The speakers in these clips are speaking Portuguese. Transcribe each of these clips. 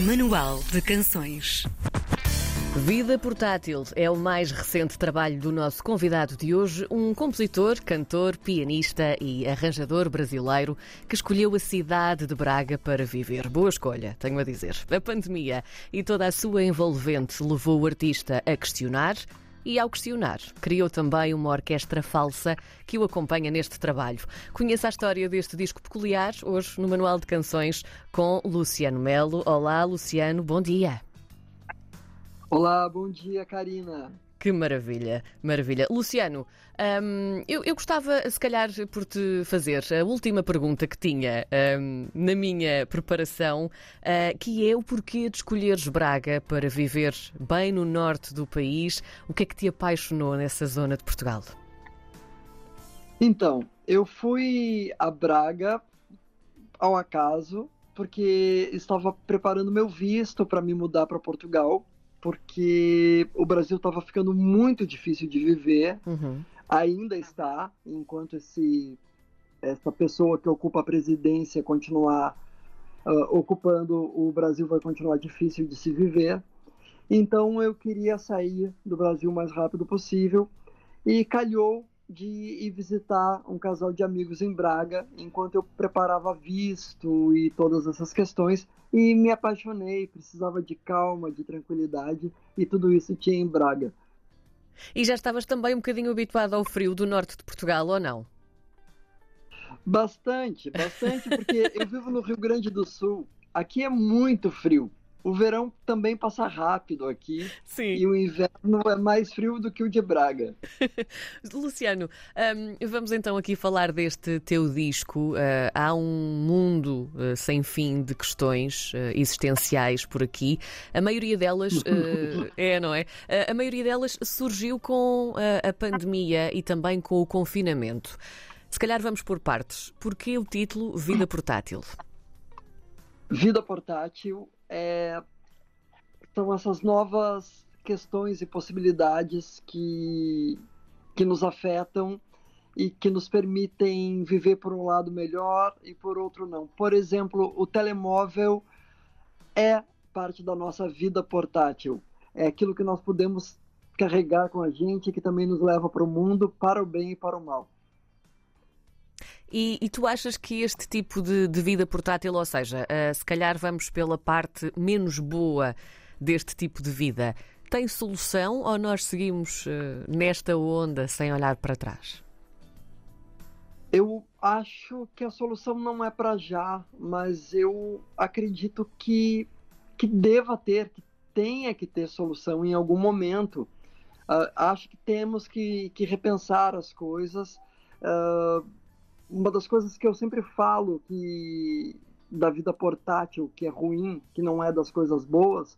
Manual de Canções. Vida Portátil é o mais recente trabalho do nosso convidado de hoje, um compositor, cantor, pianista e arranjador brasileiro que escolheu a cidade de Braga para viver. Boa escolha, tenho a dizer. A pandemia e toda a sua envolvente levou o artista a questionar, e, ao questionar, criou também uma orquestra falsa que o acompanha neste trabalho. Conheça a história deste disco peculiar hoje no Manual de Canções com Luciano Melo. Olá, Luciano, bom dia. Olá, bom dia, Karina. Que maravilha, maravilha. Luciano, hum, eu, eu, gostava, se calhar, por te fazer a última pergunta que tinha hum, na minha preparação, uh, que é o porquê de escolheres Braga para viver bem no norte do país. O que é que te apaixonou nessa zona de Portugal? Então, eu fui a Braga ao acaso, porque estava preparando meu visto para me mudar para Portugal porque o Brasil estava ficando muito difícil de viver, uhum. ainda está, enquanto esse, essa pessoa que ocupa a presidência continuar uh, ocupando, o Brasil vai continuar difícil de se viver. Então eu queria sair do Brasil o mais rápido possível e calhou de ir visitar um casal de amigos em Braga enquanto eu preparava visto e todas essas questões e me apaixonei, precisava de calma, de tranquilidade e tudo isso tinha em Braga. E já estavas também um bocadinho habituado ao frio do norte de Portugal ou não? Bastante, bastante, porque eu vivo no Rio Grande do Sul. Aqui é muito frio o verão também passa rápido aqui. Sim. E o inverno é mais frio do que o de Braga. Luciano, um, vamos então aqui falar deste teu disco. Uh, há um mundo uh, sem fim de questões uh, existenciais por aqui. A maioria delas é, não é? a maioria delas surgiu com a pandemia e também com o confinamento. Se calhar vamos por partes. Porquê o título Vida Portátil? Vida Portátil é, são essas novas questões e possibilidades que, que nos afetam e que nos permitem viver por um lado melhor e por outro não. Por exemplo, o telemóvel é parte da nossa vida portátil. É aquilo que nós podemos carregar com a gente que também nos leva para o mundo, para o bem e para o mal. E, e, tu achas que este tipo de, de vida portátil, ou seja, uh, se calhar vamos pela parte menos boa deste tipo de vida, tem solução ou nós seguimos uh, nesta onda sem olhar para trás? Eu acho que a solução não é para já, mas eu acredito que, que deva ter, que tenha que ter solução em algum momento. Uh, acho que temos que, que repensar as coisas. Uh, uma das coisas que eu sempre falo que da vida portátil, que é ruim, que não é das coisas boas,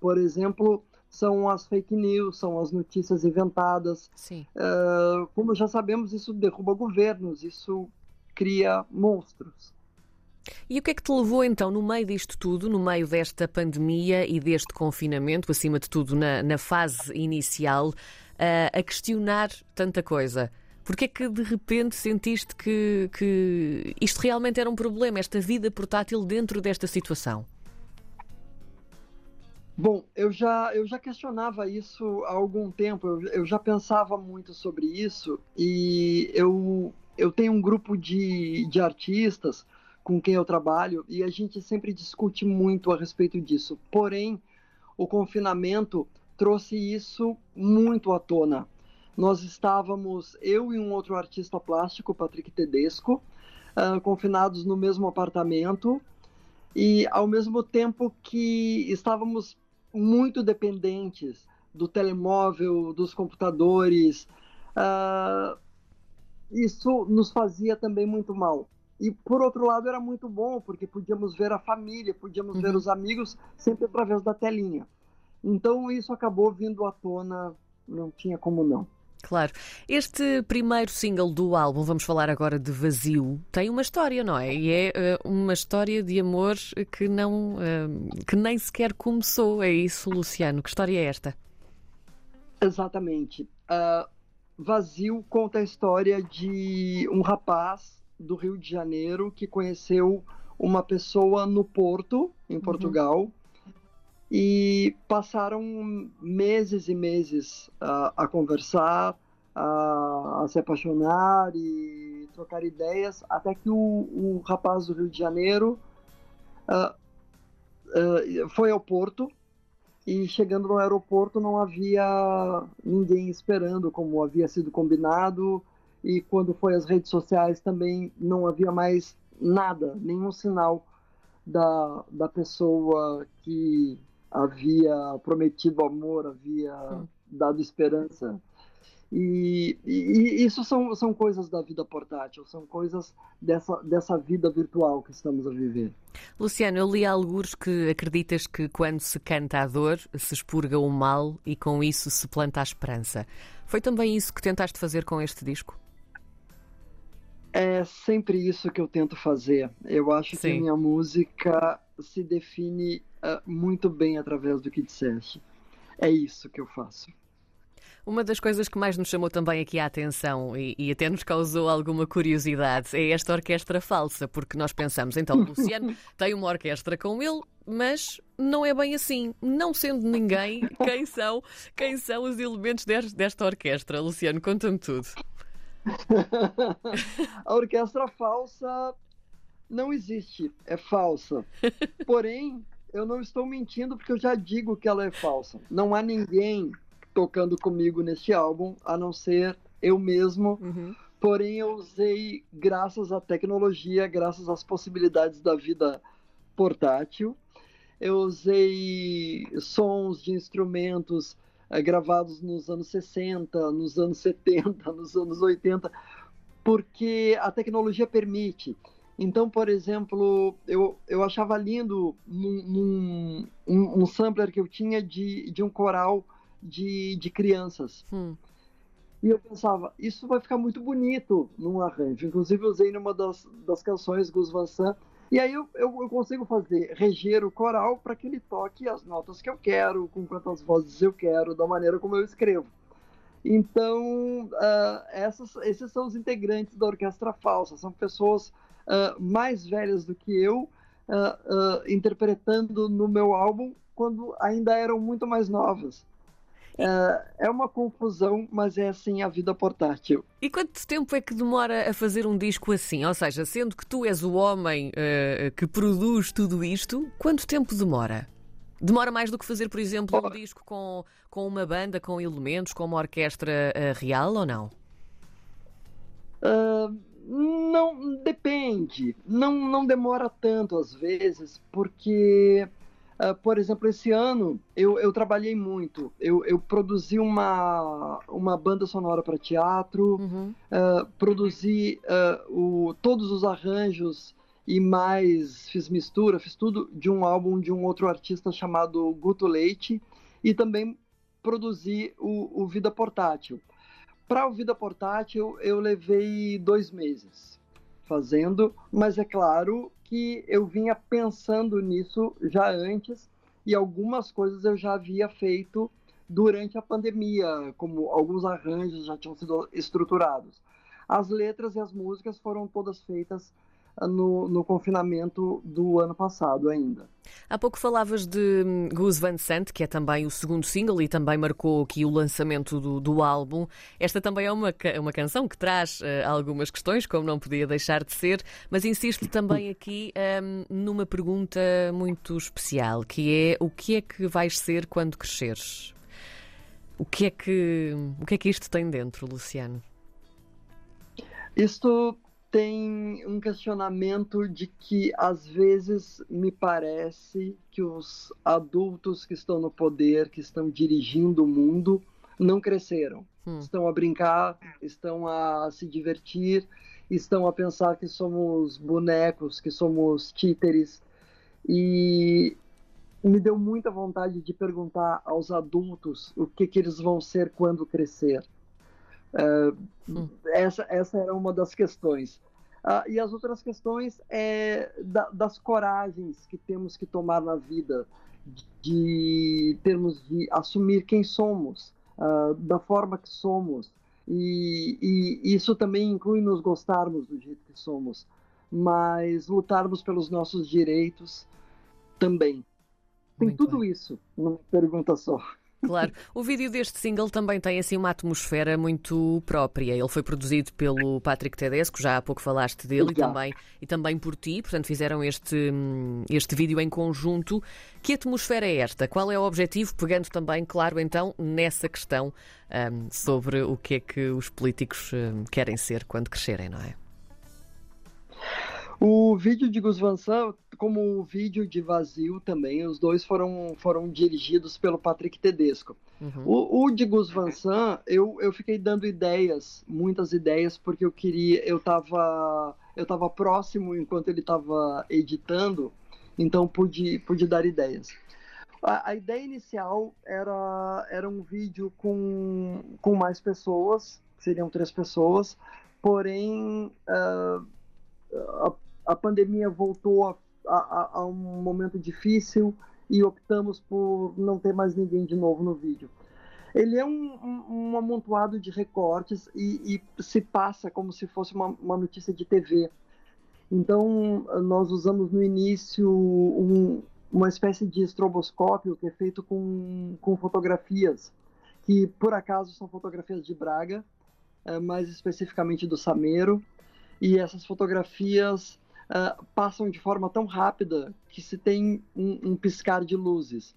por exemplo, são as fake news, são as notícias inventadas. Sim. Uh, como já sabemos, isso derruba governos, isso cria monstros. E o que é que te levou então, no meio disto tudo, no meio desta pandemia e deste confinamento, acima de tudo na, na fase inicial, uh, a questionar tanta coisa? Porque é que de repente sentiste que, que isto realmente era um problema, esta vida portátil dentro desta situação? Bom, eu já, eu já questionava isso há algum tempo, eu, eu já pensava muito sobre isso e eu, eu tenho um grupo de, de artistas com quem eu trabalho e a gente sempre discute muito a respeito disso. Porém, o confinamento trouxe isso muito à tona nós estávamos, eu e um outro artista plástico, Patrick Tedesco, uh, confinados no mesmo apartamento e ao mesmo tempo que estávamos muito dependentes do telemóvel, dos computadores, uh, isso nos fazia também muito mal. E por outro lado era muito bom, porque podíamos ver a família, podíamos uhum. ver os amigos sempre através da telinha. Então isso acabou vindo à tona, não tinha como não. Claro. Este primeiro single do álbum, vamos falar agora de Vazio, tem uma história, não é? E é uh, uma história de amor que não uh, que nem sequer começou. É isso, Luciano. Que história é esta? Exatamente. Uh, Vazio conta a história de um rapaz do Rio de Janeiro que conheceu uma pessoa no Porto, em uhum. Portugal, uhum. E passaram meses e meses uh, a conversar, a, a, se apaixonar e trocar ideias, até que o, o rapaz do Rio de Janeiro uh, uh, foi ao Porto e chegando no aeroporto não havia ninguém esperando como havia sido combinado e quando foi às redes sociais também não havia mais nada, nenhum sinal da, da pessoa que havia prometido amor, havia dado esperança. E, e, e, isso são, são coisas da vida portátil, são coisas dessa, dessa vida virtual que estamos a viver. Luciano, eu li alguns que acreditas que quando se canta a dor, se expurga o mal e com isso se planta a esperança. Foi também isso que tentaste fazer com este disco? É sempre isso que eu tento fazer. Eu acho Sim. que a minha música se define uh, muito bem através do que disseste. É isso que eu faço. Uma das coisas que mais nos chamou também aqui a atenção e, e, até nos causou alguma curiosidade é esta orquestra falsa, porque nós pensamos, então, Luciano tem uma orquestra com ele, mas não é bem assim. Não sendo ninguém, quem são, quem são os elementos desta orquestra? Luciano, conta-me tudo. a orquestra falsa não existe, é falsa. Porém, eu não estou mentindo porque eu já digo que ela é falsa. Não há ninguém tocando comigo neste álbum, a não ser eu mesmo. Uhum. Porém, eu usei, graças à tecnologia, graças às possibilidades da vida portátil, eu usei sons de instrumentos eh, gravados nos anos 60, nos anos 70, nos anos 80, porque a tecnologia permite. Então, por exemplo, eu, eu achava lindo num, um, um sampler que eu tinha de, de um coral de, de crianças. Hum. E eu pensava, isso vai ficar muito bonito num arranjo. Inclusive, usei numa das, das canções Gus Van Sant. E aí eu, eu, eu consigo fazer, reger o coral para que ele toque as notas que eu quero, com quantas vozes eu quero, da maneira como eu escrevo. Então, uh, essas, esses são os integrantes da Orquestra Falsa. São pessoas uh, mais velhas do que eu, uh, interpretando no meu álbum quando ainda eram muito mais novas. É, uma confusão, mas é assim a vida portátil. E quanto tempo é que demora a fazer um disco assim? Ou seja, sendo que tu és o homem uh, que produz tudo isto, quanto tempo demora? Demora mais do que fazer, por exemplo, um disco com, com uma banda, com elementos, com uma orquestra uh, real ou não? Uh, não, depende. Não, não demora tanto às vezes, porque Uh, por exemplo, esse ano eu, eu trabalhei muito. Eu, eu produzi uma, uma banda sonora para teatro, uhum. uh, produzi uh, o, todos os arranjos e mais fiz mistura, fiz tudo de um álbum de um outro artista chamado Guto Leite e também produzi o, o Vida Portátil. Para o Vida Portátil eu levei dois meses fazendo, mas é claro que eu vinha pensando nisso já antes e algumas coisas eu já havia feito durante a pandemia, como alguns arranjos já tinham sido estruturados. As letras e as músicas foram todas feitas no, no, confinamento do ano passado ainda. Há pouco falavas de hum, Gus Van Sant, que é também o segundo single e também marcou aqui o lançamento do, do álbum. Esta também é uma, uma canção que traz uh, algumas questões, como não podia deixar de ser, mas insisto também aqui um, numa pergunta muito especial, que é o que é que vais ser quando cresceres? O que é que, o que, é que isto tem dentro, Luciano? Isto tem um questionamento de que às vezes me parece que os adultos que estão no poder, que estão dirigindo o mundo, não cresceram. Hum. Estão a brincar, estão a se divertir, estão a pensar que somos bonecos, que somos títeres. E me deu muita vontade de perguntar aos adultos o que, que eles vão ser quando crescer. Uh, essa, essa era uma das questões. Uh, e as outras questões é da, das coragens que temos que tomar na vida, de termos de assumir quem somos, uh, da forma que somos. E, e, isso também inclui nos gostarmos do jeito que somos, mas lutarmos pelos nossos direitos também. Tem Muito tudo bem. isso numa pergunta só. Claro. O vídeo deste single também tem assim uma atmosfera muito própria. Ele foi produzido pelo Patrick Tedesco, já há pouco falaste dele, e também, e também por ti. Portanto, fizeram este, este vídeo em conjunto. Que atmosfera é esta? Qual é o objetivo? Pegando também, claro, então, nessa questão um, sobre o que é que os políticos um, querem ser quando crescerem, não é? O vídeo de Gus Van Sant, como o vídeo de Vazio também, os dois foram, foram dirigidos pelo Patrick Tedesco. Uhum. O, o, de Gus Van Sant, eu, eu fiquei dando ideias, muitas ideias, porque eu queria, eu estava eu tava próximo enquanto ele estava editando, então pude, pude dar ideias. A, a, ideia inicial era, era um vídeo com, com mais pessoas, seriam três pessoas, porém uh, a pandemia voltou a, a, a, um momento difícil e optamos por não ter mais ninguém de novo no vídeo. Ele é um, um, um amontoado de recortes e, e, se passa como se fosse uma, uma, notícia de TV. Então, nós usamos no início um, uma espécie de estroboscópio que é feito com, com fotografias, que por acaso são fotografias de Braga, é, mais especificamente do Sameiro, e essas fotografias uh, passam de forma tão rápida que se tem um, um piscar de luzes.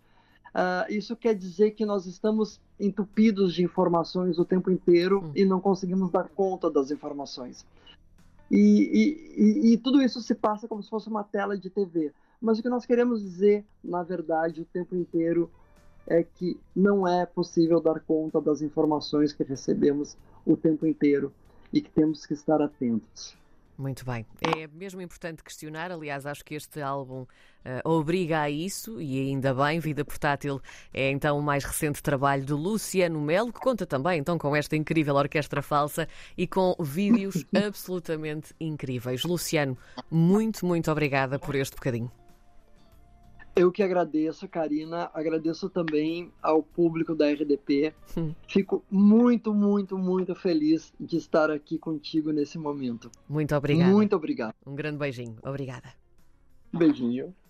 Uh, isso quer dizer que nós estamos entupidos de informações o tempo inteiro hum. e não conseguimos dar conta das informações. E, e, e, tudo isso se passa como se fosse uma tela de TV. Mas o que nós queremos dizer, na verdade, o tempo inteiro é que não é possível dar conta das informações que recebemos o tempo inteiro e que temos que estar atentos. Muito bem. É mesmo importante questionar. Aliás, acho que este álbum uh, obriga a isso e ainda bem. Vida Portátil é então o mais recente trabalho de Luciano Melo, que conta também então com esta incrível orquestra falsa e com vídeos absolutamente incríveis. Luciano, muito, muito obrigada por este bocadinho. Eu que agradeço, Karina. Agradeço também ao público da RDP. Hum. Fico muito, muito, muito feliz de estar aqui contigo nesse momento. Muito obrigada. Muito obrigado. Um grande beijinho. Obrigada. Beijinho.